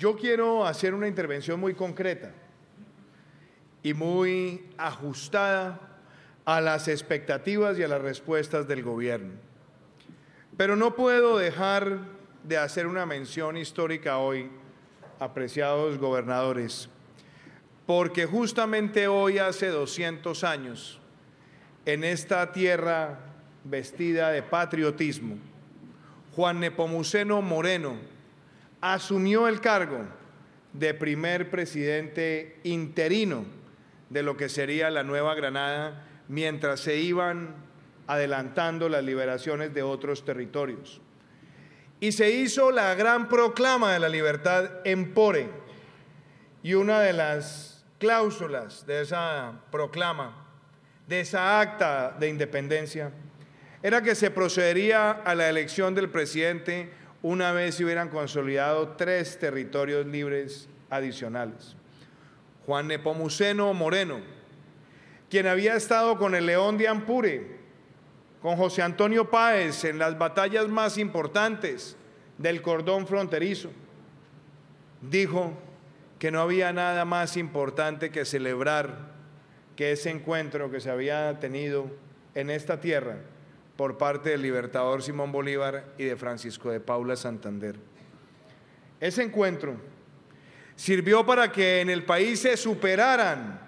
Yo quiero hacer una intervención muy concreta y muy ajustada a las expectativas y a las respuestas del gobierno. Pero no puedo dejar de hacer una mención histórica hoy, apreciados gobernadores, porque justamente hoy hace 200 años, en esta tierra vestida de patriotismo, Juan Nepomuceno Moreno asumió el cargo de primer presidente interino de lo que sería la Nueva Granada mientras se iban adelantando las liberaciones de otros territorios. Y se hizo la gran proclama de la libertad en Pore. Y una de las cláusulas de esa proclama, de esa acta de independencia, era que se procedería a la elección del presidente una vez se hubieran consolidado tres territorios libres adicionales. Juan Nepomuceno Moreno, quien había estado con el León de Ampure, con José Antonio Páez en las batallas más importantes del cordón fronterizo, dijo que no había nada más importante que celebrar que ese encuentro que se había tenido en esta tierra por parte del libertador Simón Bolívar y de Francisco de Paula Santander. Ese encuentro sirvió para que en el país se superaran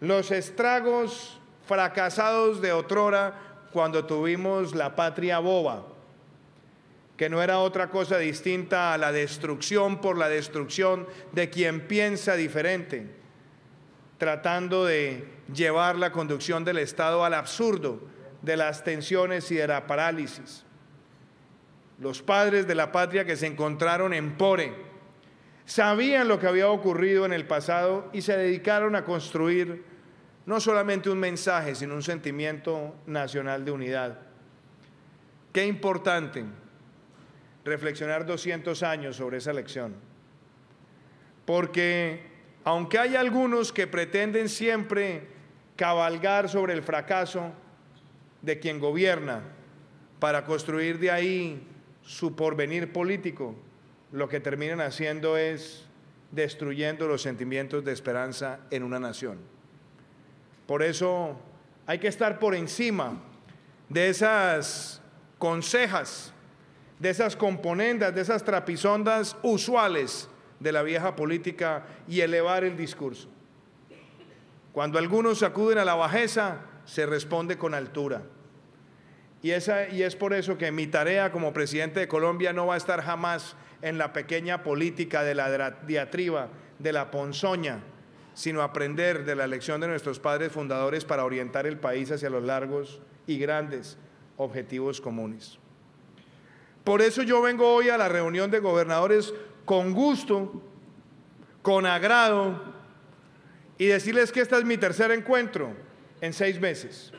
los estragos fracasados de otrora cuando tuvimos la patria boba, que no era otra cosa distinta a la destrucción por la destrucción de quien piensa diferente, tratando de llevar la conducción del Estado al absurdo de las tensiones y de la parálisis. Los padres de la patria que se encontraron en Pore, sabían lo que había ocurrido en el pasado y se dedicaron a construir no solamente un mensaje, sino un sentimiento nacional de unidad. Qué importante reflexionar 200 años sobre esa lección, porque aunque hay algunos que pretenden siempre cabalgar sobre el fracaso de quien gobierna para construir de ahí su porvenir político, lo que terminan haciendo es destruyendo los sentimientos de esperanza en una nación. Por eso hay que estar por encima de esas consejas, de esas componendas, de esas trapisondas usuales de la vieja política y elevar el discurso. Cuando algunos acuden a la bajeza, se responde con altura. Y, esa, y es por eso que mi tarea como presidente de Colombia no va a estar jamás en la pequeña política de la diatriba, de la ponzoña, sino aprender de la lección de nuestros padres fundadores para orientar el país hacia los largos y grandes objetivos comunes. Por eso yo vengo hoy a la reunión de gobernadores con gusto, con agrado, y decirles que este es mi tercer encuentro en seis meses.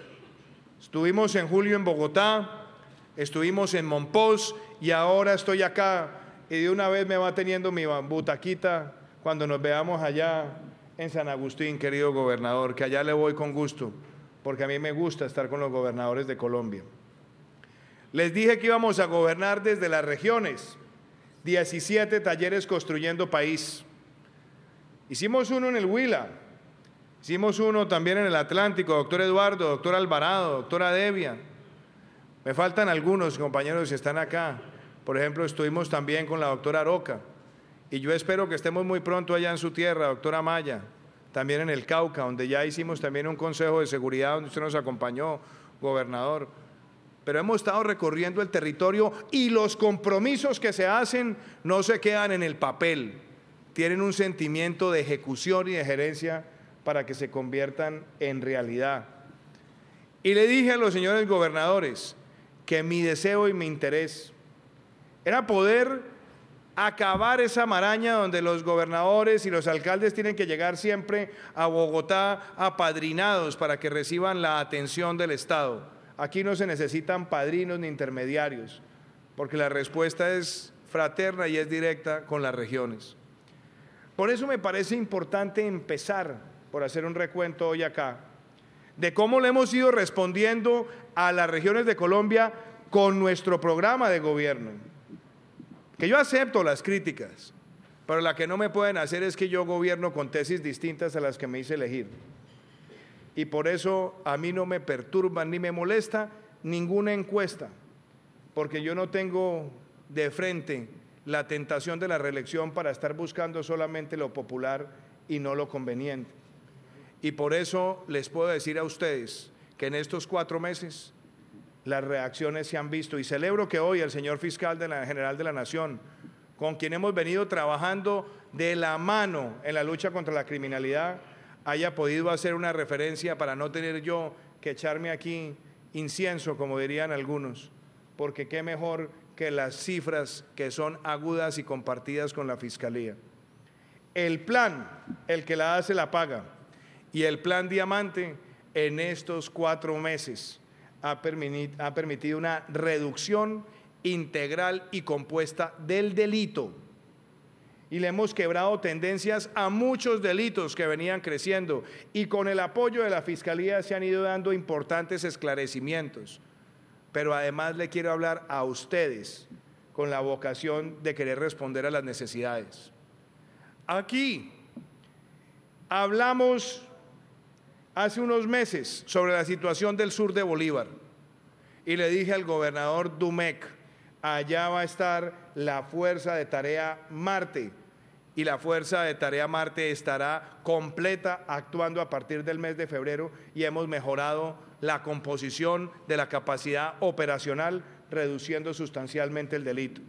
Estuvimos en julio en Bogotá, estuvimos en Monpós y ahora estoy acá y de una vez me va teniendo mi butaquita cuando nos veamos allá en San Agustín, querido gobernador, que allá le voy con gusto, porque a mí me gusta estar con los gobernadores de Colombia. Les dije que íbamos a gobernar desde las regiones, 17 talleres construyendo país. Hicimos uno en el Huila, hicimos uno también en el Atlántico, doctor Eduardo, doctor Alvarado, doctora Devia. Me faltan algunos compañeros que están acá. Por ejemplo, estuvimos también con la doctora Aroca y yo espero que estemos muy pronto allá en su tierra, doctora Maya, también en el Cauca, donde ya hicimos también un consejo de seguridad donde usted nos acompañó, gobernador. Pero hemos estado recorriendo el territorio y los compromisos que se hacen no se quedan en el papel, tienen un sentimiento de ejecución y de gerencia para que se conviertan en realidad. Y le dije a los señores gobernadores que mi deseo y mi interés era poder acabar esa maraña donde los gobernadores y los alcaldes tienen que llegar siempre a Bogotá apadrinados para que reciban la atención del Estado. Aquí no se necesitan padrinos ni intermediarios, porque la respuesta es fraterna y es directa con las regiones. Por eso me parece importante empezar por hacer un recuento hoy acá de cómo le hemos ido respondiendo a las regiones de Colombia con nuestro programa de gobierno que yo acepto las críticas, pero la que no me pueden hacer es que yo gobierno con tesis distintas a las que me hice elegir. Y por eso a mí no me perturba ni me molesta ninguna encuesta, porque yo no tengo de frente la tentación de la reelección para estar buscando solamente lo popular y no lo conveniente. Y por eso les puedo decir a ustedes que en estos cuatro meses las reacciones se han visto y celebro que hoy el señor fiscal de la general de la Nación, con quien hemos venido trabajando de la mano en la lucha contra la criminalidad, haya podido hacer una referencia para no tener yo que echarme aquí incienso, como dirían algunos, porque qué mejor que las cifras que son agudas y compartidas con la Fiscalía. El plan, el que la hace la paga, y el plan Diamante en estos cuatro meses ha, permitido una reducción integral y compuesta del delito. Y le hemos quebrado tendencias a muchos delitos que venían creciendo. Y con el apoyo de la Fiscalía se han ido dando importantes esclarecimientos. Pero además le quiero hablar a ustedes con la vocación de querer responder a las necesidades. Aquí hablamos hace unos meses sobre la situación del sur de Bolívar y le dije al gobernador Dumec, allá va a estar la Fuerza de Tarea Marte y la Fuerza de Tarea Marte estará completa actuando a partir del mes de febrero y hemos mejorado la composición de la capacidad operacional, reduciendo sustancialmente el delito.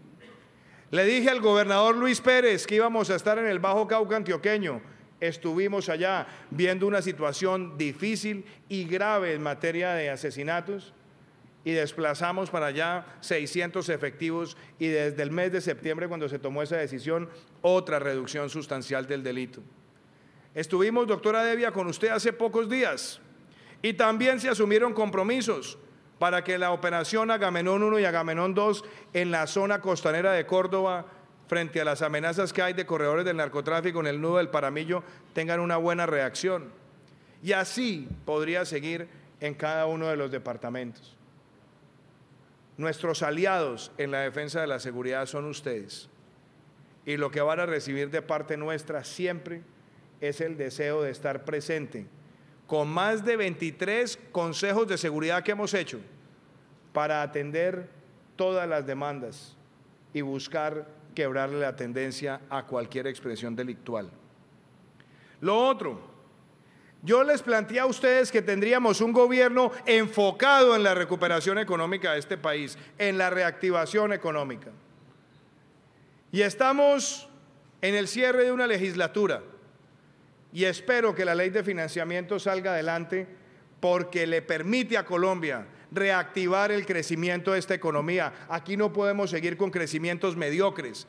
Le dije al gobernador Luis Pérez que íbamos a estar en el Bajo Cauca antioqueño estuvimos allá viendo una situación difícil y grave en materia de asesinatos y desplazamos para allá 600 efectivos y desde el mes de septiembre cuando se tomó esa decisión otra reducción sustancial del delito. Estuvimos, doctora Devia, con usted hace pocos días y también se asumieron compromisos para que la operación Agamenón 1 y Agamenón 2 en la zona costanera de Córdoba frente a las amenazas que hay de corredores del narcotráfico en el nudo del Paramillo tengan una buena reacción. Y así podría seguir en cada uno de los departamentos. Nuestros aliados en la defensa de la seguridad son ustedes. Y lo que van a recibir de parte nuestra siempre es el deseo de estar presente con más de 23 consejos de seguridad que hemos hecho para atender todas las demandas y buscar quebrarle la tendencia a cualquier expresión delictual. Lo otro, yo les planteé a ustedes que tendríamos un gobierno enfocado en la recuperación económica de este país, en la reactivación económica. Y estamos en el cierre de una legislatura y espero que la ley de financiamiento salga adelante porque le permite a Colombia reactivar el crecimiento de esta economía. Aquí no podemos seguir con crecimientos mediocres.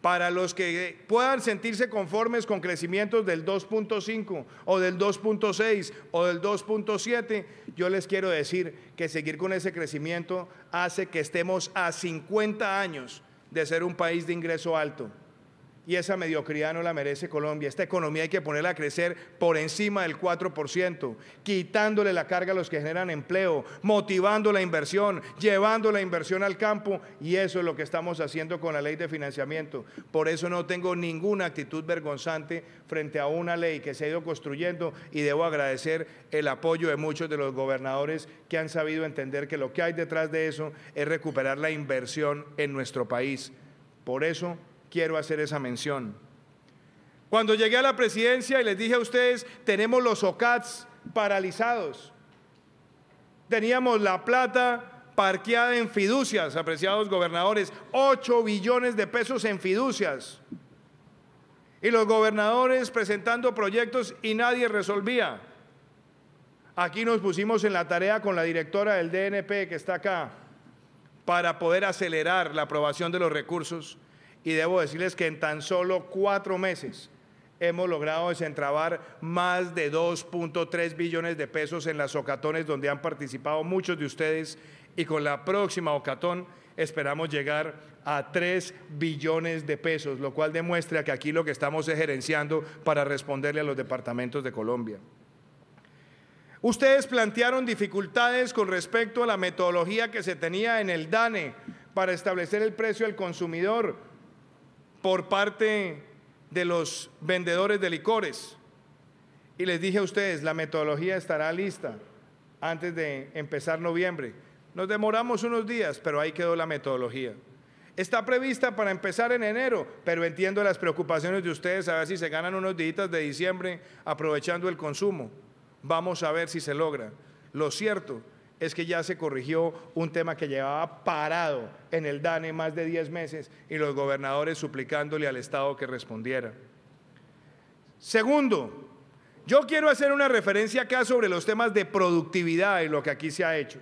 Para los que puedan sentirse conformes con crecimientos del 2.5 o del 2.6 o del 2.7, yo les quiero decir que seguir con ese crecimiento hace que estemos a 50 años de ser un país de ingreso alto y esa mediocridad no la merece Colombia. Esta economía hay que ponerla a crecer por encima del 4%, quitándole la carga a los que generan empleo, motivando la inversión, llevando la inversión al campo y eso es lo que estamos haciendo con la ley de financiamiento. Por eso no tengo ninguna actitud vergonzante frente a una ley que se ha ido construyendo y debo agradecer el apoyo de muchos de los gobernadores que han sabido entender que lo que hay detrás de eso es recuperar la inversión en nuestro país. Por eso quiero hacer esa mención. Cuando llegué a la presidencia y les dije a ustedes, tenemos los OCATs paralizados. Teníamos la plata parqueada en fiducias, apreciados gobernadores, 8 billones de pesos en fiducias. Y los gobernadores presentando proyectos y nadie resolvía. Aquí nos pusimos en la tarea con la directora del DNP que está acá para poder acelerar la aprobación de los recursos y debo decirles que en tan solo cuatro meses hemos logrado desentrabar más de 2.3 billones de pesos en las ocatones donde han participado muchos de ustedes y con la próxima ocatón esperamos llegar a 3 billones de pesos, lo cual demuestra que aquí lo que estamos es gerenciando para responderle a los departamentos de Colombia. Ustedes plantearon dificultades con respecto a la metodología que se tenía en el DANE para establecer el precio al consumidor por parte de los vendedores de licores. Y les dije a ustedes, la metodología estará lista antes de empezar noviembre. Nos demoramos unos días, pero ahí quedó la metodología. Está prevista para empezar en enero, pero entiendo las preocupaciones de ustedes a ver si se ganan unos días de diciembre aprovechando el consumo. Vamos a ver si se logra. Lo cierto es que ya se corrigió un tema que llevaba parado en el DANE más de 10 meses y los gobernadores suplicándole al Estado que respondiera. Segundo, yo quiero hacer una referencia acá sobre los temas de productividad y lo que aquí se ha hecho.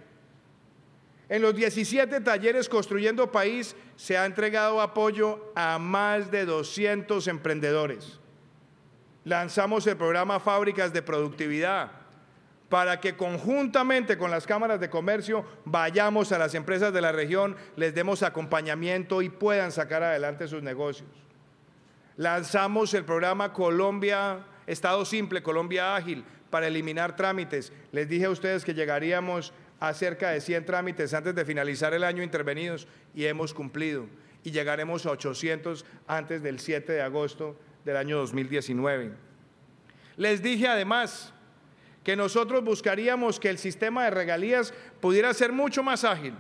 En los 17 talleres Construyendo País se ha entregado apoyo a más de 200 emprendedores. Lanzamos el programa Fábricas de Productividad para que conjuntamente con las cámaras de comercio vayamos a las empresas de la región, les demos acompañamiento y puedan sacar adelante sus negocios. Lanzamos el programa Colombia, Estado Simple, Colombia Ágil, para eliminar trámites. Les dije a ustedes que llegaríamos a cerca de 100 trámites antes de finalizar el año intervenidos y hemos cumplido. Y llegaremos a 800 antes del 7 de agosto del año 2019. Les dije además que nosotros buscaríamos que el sistema de regalías pudiera ser mucho más ágil.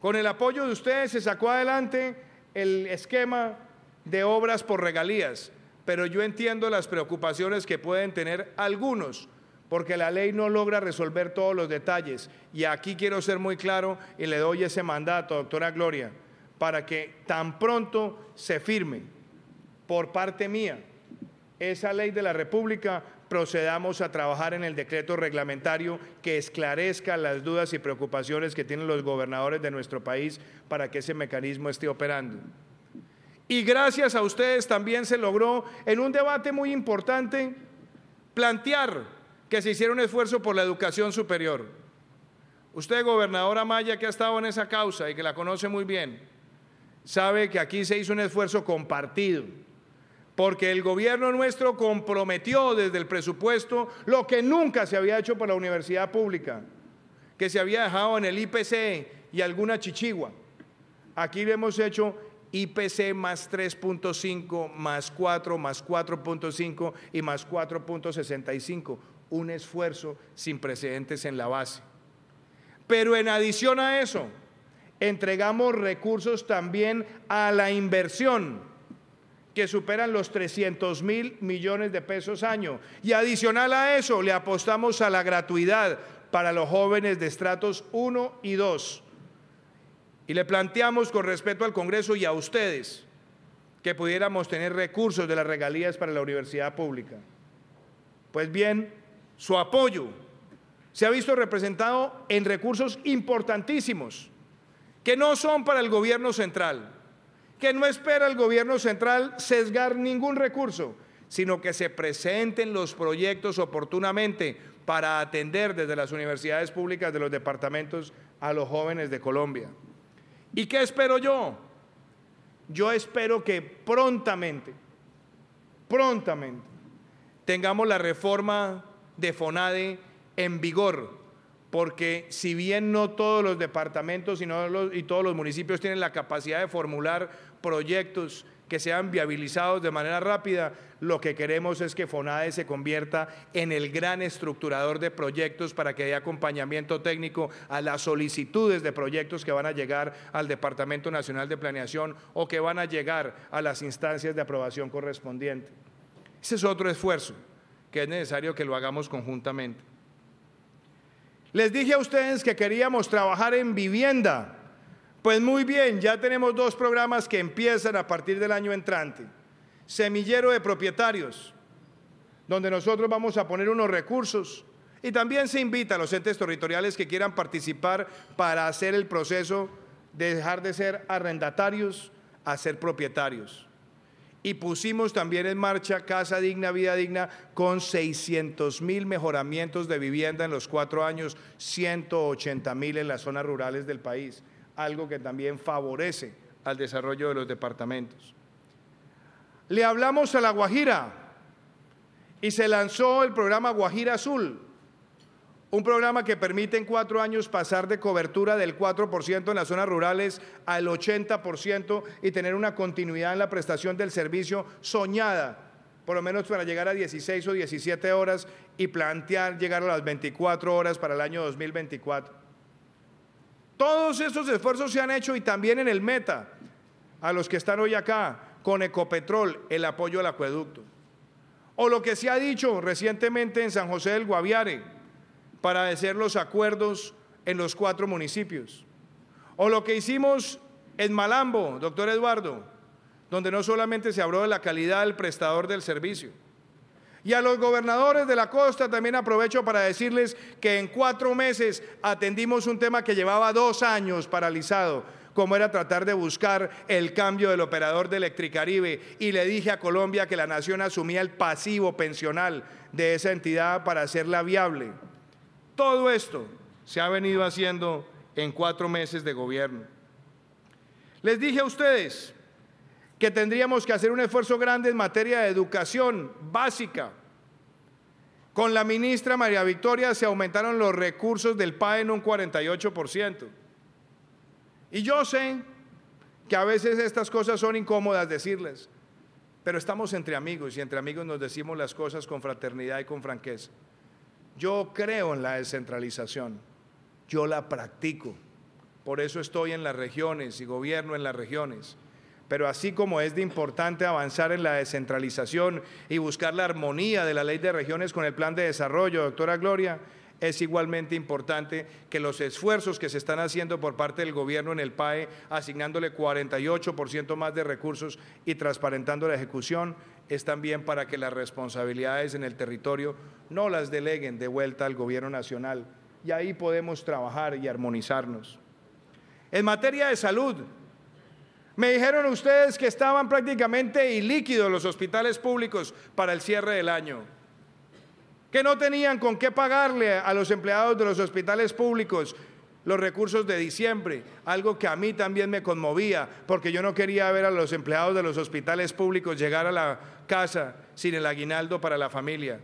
Con el apoyo de ustedes se sacó adelante el esquema de obras por regalías, pero yo entiendo las preocupaciones que pueden tener algunos porque la ley no logra resolver todos los detalles. Y aquí quiero ser muy claro y le doy ese mandato, doctora Gloria, para que tan pronto se firme por parte mía esa ley de la República, procedamos a trabajar en el decreto reglamentario que esclarezca las dudas y preocupaciones que tienen los gobernadores de nuestro país para que ese mecanismo esté operando. Y gracias a ustedes también se logró en un debate muy importante plantear que se hiciera un esfuerzo por la educación superior. Usted, gobernadora Maya, que ha estado en esa causa y que la conoce muy bien, sabe que aquí se hizo un esfuerzo compartido, porque el gobierno nuestro comprometió desde el presupuesto lo que nunca se había hecho por la universidad pública, que se había dejado en el IPC y alguna chichigua. Aquí le hemos hecho IPC más 3.5, más 4, más 4.5 y más 4.65 un esfuerzo sin precedentes en la base. Pero en adición a eso, entregamos recursos también a la inversión, que superan los 300 mil millones de pesos año. Y adicional a eso, le apostamos a la gratuidad para los jóvenes de estratos 1 y 2. Y le planteamos con respeto al Congreso y a ustedes que pudiéramos tener recursos de las regalías para la universidad pública. Pues bien, su apoyo se ha visto representado en recursos importantísimos que no son para el gobierno central, que no espera el gobierno central sesgar ningún recurso, sino que se presenten los proyectos oportunamente para atender desde las universidades públicas de los departamentos a los jóvenes de Colombia. ¿Y qué espero yo? Yo espero que prontamente, prontamente, tengamos la reforma de FONADE en vigor, porque si bien no todos los departamentos y, y todos los municipios tienen la capacidad de formular proyectos que sean viabilizados de manera rápida, lo que queremos es que FONADE se convierta en el gran estructurador de proyectos para que dé acompañamiento técnico a las solicitudes de proyectos que van a llegar al Departamento Nacional de Planeación o que van a llegar a las instancias de aprobación correspondientes. Ese es otro esfuerzo que es necesario que lo hagamos conjuntamente. Les dije a ustedes que queríamos trabajar en vivienda. Pues muy bien, ya tenemos dos programas que empiezan a partir del año entrante. Semillero de propietarios, donde nosotros vamos a poner unos recursos. Y también se invita a los entes territoriales que quieran participar para hacer el proceso de dejar de ser arrendatarios a ser propietarios. Y pusimos también en marcha Casa Digna, Vida Digna, con 600 mil mejoramientos de vivienda en los cuatro años, 180 mil en las zonas rurales del país, algo que también favorece al desarrollo de los departamentos. Le hablamos a La Guajira y se lanzó el programa Guajira Azul, Un programa que permite en cuatro años pasar de cobertura del 4% en las zonas rurales al 80% y tener una continuidad en la prestación del servicio soñada, por lo menos para llegar a 16 o 17 horas y plantear llegar a las 24 horas para el año 2024. Todos estos esfuerzos se han hecho y también en el meta, a los que están hoy acá, con Ecopetrol, el apoyo al acueducto. O lo que se ha dicho recientemente en San José del Guaviare, para hacer los acuerdos en los cuatro municipios. O lo que hicimos en Malambo, doctor Eduardo, donde no solamente se habló de la calidad del prestador del servicio. Y a los gobernadores de la costa también aprovecho para decirles que en cuatro meses atendimos un tema que llevaba dos años paralizado, como era tratar de buscar el cambio del operador de Electricaribe. Y le dije a Colombia que la nación asumía el pasivo pensional de esa entidad para hacerla viable. Todo esto se ha venido haciendo en cuatro meses de gobierno. Les dije a ustedes que tendríamos que hacer un esfuerzo grande en materia de educación básica. Con la ministra María Victoria se aumentaron los recursos del PAE en un 48%. Y yo sé que a veces estas cosas son incómodas decirles, pero estamos entre amigos y entre amigos nos decimos las cosas con fraternidad y con franqueza. Yo creo en la descentralización, yo la practico, por eso estoy en las regiones y gobierno en las regiones. Pero así como es de importante avanzar en la descentralización y buscar la armonía de la ley de regiones con el plan de desarrollo, doctora Gloria, es igualmente importante que los esfuerzos que se están haciendo por parte del gobierno en el PAE, asignándole 48% más de recursos y transparentando la ejecución, es también para que las responsabilidades en el territorio no las deleguen de vuelta al gobierno nacional. Y ahí podemos trabajar y armonizarnos. En materia de salud, me dijeron ustedes que estaban prácticamente ilíquidos los hospitales públicos para el cierre del año, que no tenían con qué pagarle a los empleados de los hospitales públicos los recursos de diciembre, algo que a mí también me conmovía, porque yo no quería ver a los empleados de los hospitales públicos llegar a la casa sin el aguinaldo para la familia.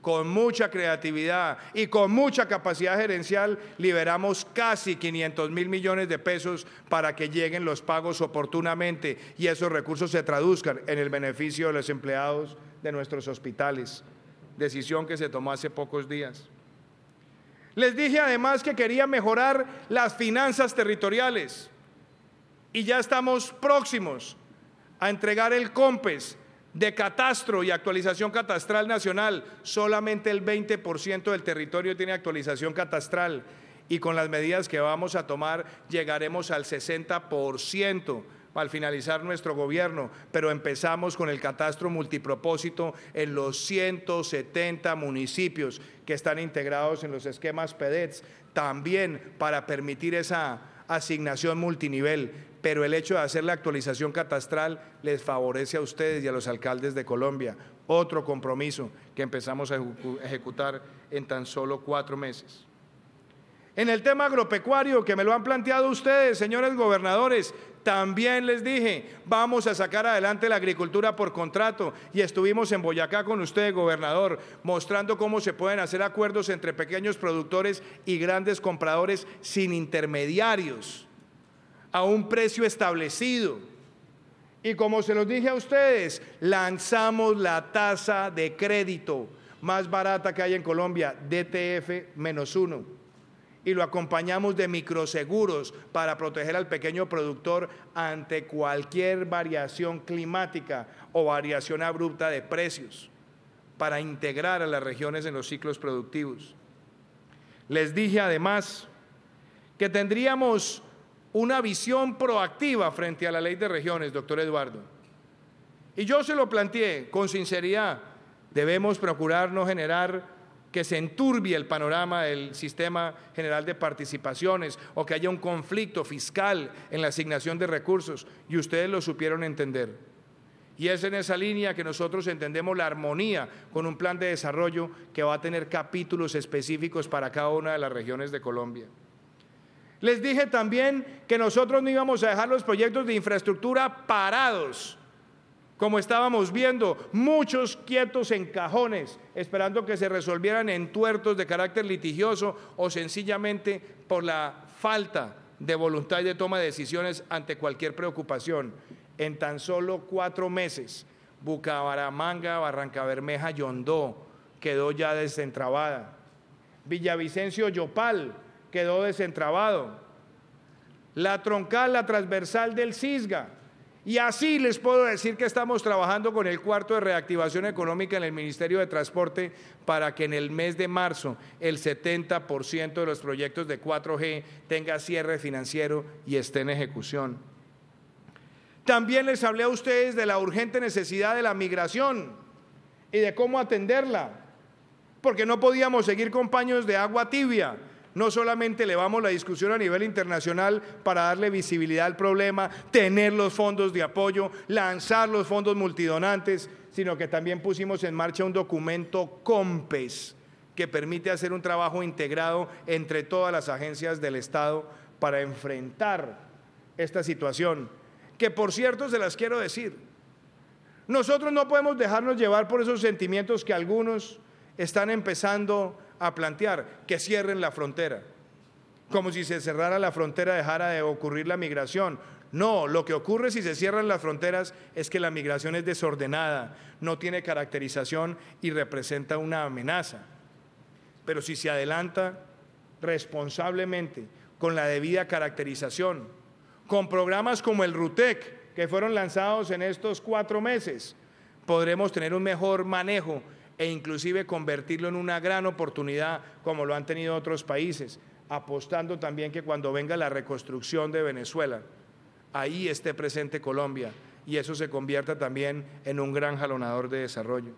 Con mucha creatividad y con mucha capacidad gerencial liberamos casi 500 mil millones de pesos para que lleguen los pagos oportunamente y esos recursos se traduzcan en el beneficio de los empleados de nuestros hospitales. Decisión que se tomó hace pocos días. Les dije además que quería mejorar las finanzas territoriales y ya estamos próximos a entregar el COMPES de catastro y actualización catastral nacional. Solamente el 20% del territorio tiene actualización catastral y con las medidas que vamos a tomar llegaremos al 60% al finalizar nuestro gobierno, pero empezamos con el catastro multipropósito en los 170 municipios que están integrados en los esquemas PEDETS, también para permitir esa asignación multinivel, pero el hecho de hacer la actualización catastral les favorece a ustedes y a los alcaldes de Colombia. Otro compromiso que empezamos a ejecutar en tan solo cuatro meses. En el tema agropecuario, que me lo han planteado ustedes, señores gobernadores, también les dije, vamos a sacar adelante la agricultura por contrato y estuvimos en Boyacá con usted, gobernador, mostrando cómo se pueden hacer acuerdos entre pequeños productores y grandes compradores sin intermediarios, a un precio establecido. Y como se los dije a ustedes, lanzamos la tasa de crédito más barata que hay en Colombia, DTF menos uno y lo acompañamos de microseguros para proteger al pequeño productor ante cualquier variación climática o variación abrupta de precios, para integrar a las regiones en los ciclos productivos. Les dije además que tendríamos una visión proactiva frente a la ley de regiones, doctor Eduardo. Y yo se lo planteé con sinceridad. Debemos procurar no generar que se enturbie el panorama del sistema general de participaciones o que haya un conflicto fiscal en la asignación de recursos, y ustedes lo supieron entender. Y es en esa línea que nosotros entendemos la armonía con un plan de desarrollo que va a tener capítulos específicos para cada una de las regiones de Colombia. Les dije también que nosotros no íbamos a dejar los proyectos de infraestructura parados como estábamos viendo, muchos quietos en cajones, esperando que se resolvieran en tuertos de carácter litigioso o sencillamente por la falta de voluntad y de toma de decisiones ante cualquier preocupación. En tan solo cuatro meses, Bucaramanga, Barranca Bermeja, Yondó quedó ya desentrabada. Villavicencio, Yopal quedó desentrabado. La troncal, la transversal del Cisga, y así les puedo decir que estamos trabajando con el cuarto de reactivación económica en el Ministerio de Transporte para que en el mes de marzo el 70% de los proyectos de 4G tenga cierre financiero y esté en ejecución. También les hablé a ustedes de la urgente necesidad de la migración y de cómo atenderla, porque no podíamos seguir con paños de agua tibia no solamente elevamos la discusión a nivel internacional para darle visibilidad al problema, tener los fondos de apoyo, lanzar los fondos multidonantes, sino que también pusimos en marcha un documento COMPES que permite hacer un trabajo integrado entre todas las agencias del Estado para enfrentar esta situación, que por cierto se las quiero decir. Nosotros no podemos dejarnos llevar por esos sentimientos que algunos están empezando a plantear que cierren la frontera. Como si se cerrara la frontera dejara de ocurrir la migración. No, lo que ocurre si se cierran las fronteras es que la migración es desordenada, no tiene caracterización y representa una amenaza. Pero si se adelanta responsablemente, con la debida caracterización, con programas como el RUTEC, que fueron lanzados en estos cuatro meses, podremos tener un mejor manejo e inclusive convertirlo en una gran oportunidad como lo han tenido otros países, apostando también que cuando venga la reconstrucción de Venezuela, ahí esté presente Colombia y eso se convierta también en un gran jalonador de desarrollo.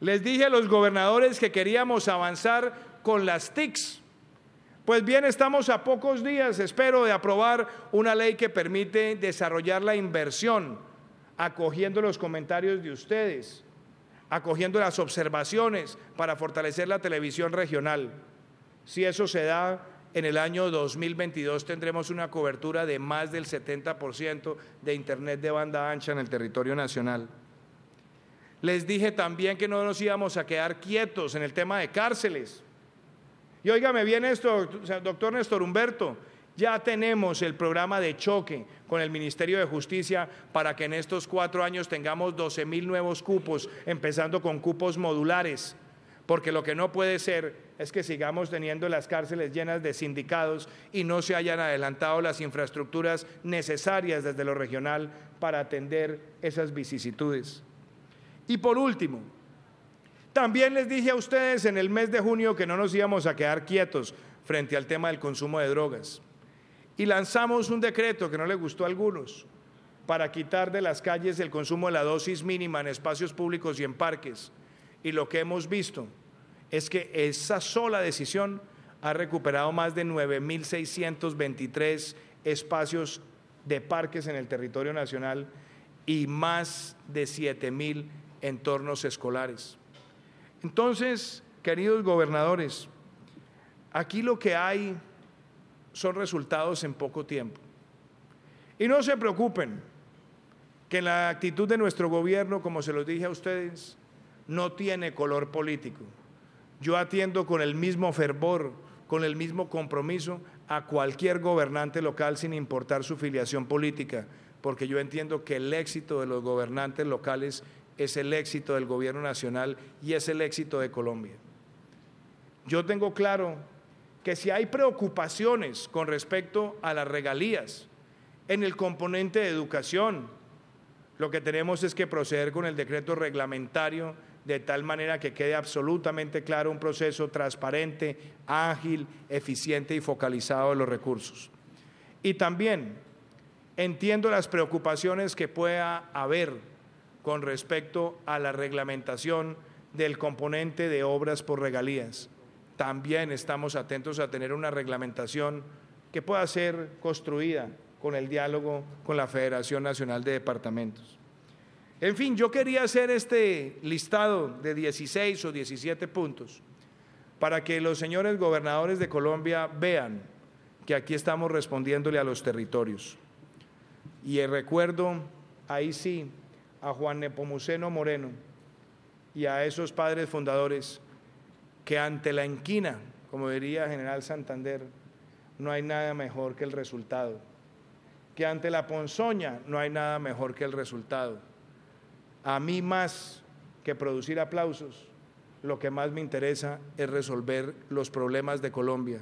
Les dije a los gobernadores que queríamos avanzar con las TICs. Pues bien, estamos a pocos días, espero, de aprobar una ley que permite desarrollar la inversión, acogiendo los comentarios de ustedes acogiendo las observaciones para fortalecer la televisión regional. Si eso se da, en el año 2022 tendremos una cobertura de más del 70% de Internet de banda ancha en el territorio nacional. Les dije también que no nos íbamos a quedar quietos en el tema de cárceles. Y óigame bien esto, doctor Néstor Humberto, ya tenemos el programa de choque con el Ministerio de Justicia para que en estos cuatro años tengamos 12 mil nuevos cupos, empezando con cupos modulares, porque lo que no puede ser es que sigamos teniendo las cárceles llenas de sindicados y no se hayan adelantado las infraestructuras necesarias desde lo regional para atender esas vicisitudes. Y por último, también les dije a ustedes en el mes de junio que no nos íbamos a quedar quietos frente al tema del consumo de drogas y lanzamos un decreto que no le gustó a algunos para quitar de las calles el consumo de la dosis mínima en espacios públicos y en parques. Y lo que hemos visto es que esa sola decisión ha recuperado más de 9.623 espacios de parques en el territorio nacional y más de 7.000 entornos escolares. Entonces, queridos gobernadores, aquí lo que hay son resultados en poco tiempo. Y no se preocupen, que la actitud de nuestro gobierno, como se los dije a ustedes, no tiene color político. Yo atiendo con el mismo fervor, con el mismo compromiso a cualquier gobernante local sin importar su filiación política, porque yo entiendo que el éxito de los gobernantes locales es el éxito del gobierno nacional y es el éxito de Colombia. Yo tengo claro que si hay preocupaciones con respecto a las regalías en el componente de educación, lo que tenemos es que proceder con el decreto reglamentario de tal manera que quede absolutamente claro un proceso transparente, ágil, eficiente y focalizado de los recursos. Y también entiendo las preocupaciones que pueda haber con respecto a la reglamentación del componente de obras por regalías también estamos atentos a tener una reglamentación que pueda ser construida con el diálogo con la Federación Nacional de Departamentos. En fin, yo quería hacer este listado de 16 o 17 puntos para que los señores gobernadores de Colombia vean que aquí estamos respondiéndole a los territorios. Y recuerdo, ahí sí, a Juan Nepomuceno Moreno y a esos padres fundadores que ante la enquina, como diría General Santander, no hay nada mejor que el resultado, que ante la ponzoña no hay nada mejor que el resultado. A mí más que producir aplausos, lo que más me interesa es resolver los problemas de Colombia,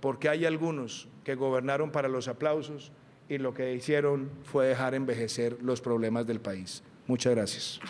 porque hay algunos que gobernaron para los aplausos y lo que hicieron fue dejar envejecer los problemas del país. Muchas gracias.